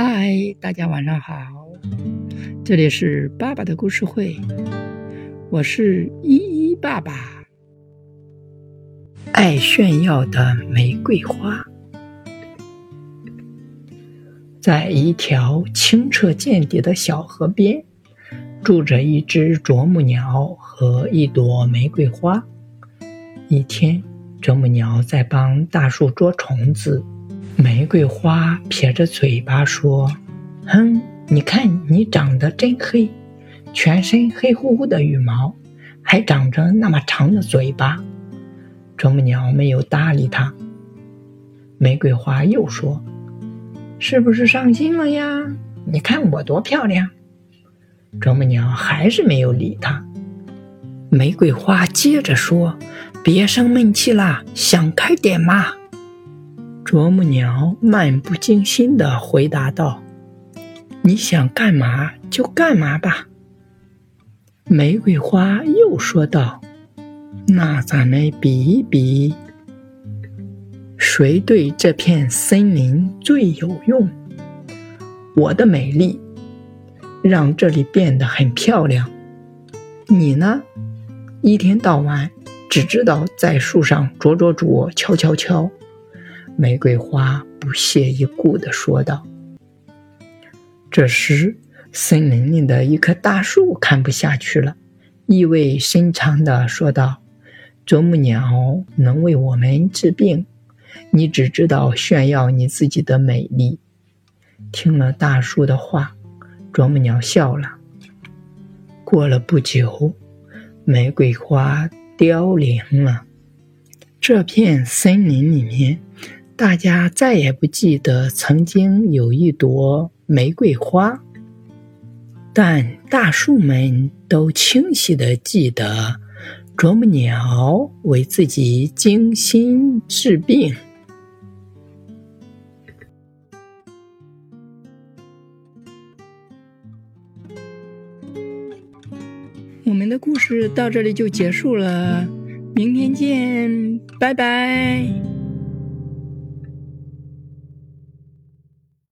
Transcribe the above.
嗨，大家晚上好，这里是爸爸的故事会，我是依依爸爸。爱炫耀的玫瑰花，在一条清澈见底的小河边，住着一只啄木鸟和一朵玫瑰花。一天，啄木鸟在帮大树捉虫子。玫瑰花撇着嘴巴说：“哼，你看你长得真黑，全身黑乎乎的羽毛，还长着那么长的嘴巴。”啄木鸟没有搭理他。玫瑰花又说：“是不是伤心了呀？你看我多漂亮。”啄木鸟还是没有理他。玫瑰花接着说：“别生闷气啦，想开点嘛。”啄木鸟漫不经心地回答道：“你想干嘛就干嘛吧。”玫瑰花又说道：“那咱们比一比，谁对这片森林最有用？我的美丽让这里变得很漂亮，你呢？一天到晚只知道在树上啄啄啄，敲敲敲。”玫瑰花不屑一顾地说道。这时，森林里的一棵大树看不下去了，意味深长地说道：“啄木鸟能为我们治病，你只知道炫耀你自己的美丽。”听了大树的话，啄木鸟笑了。过了不久，玫瑰花凋零了。这片森林里面。大家再也不记得曾经有一朵玫瑰花，但大树们都清晰的记得啄木鸟为自己精心治病。我们的故事到这里就结束了，明天见，拜拜。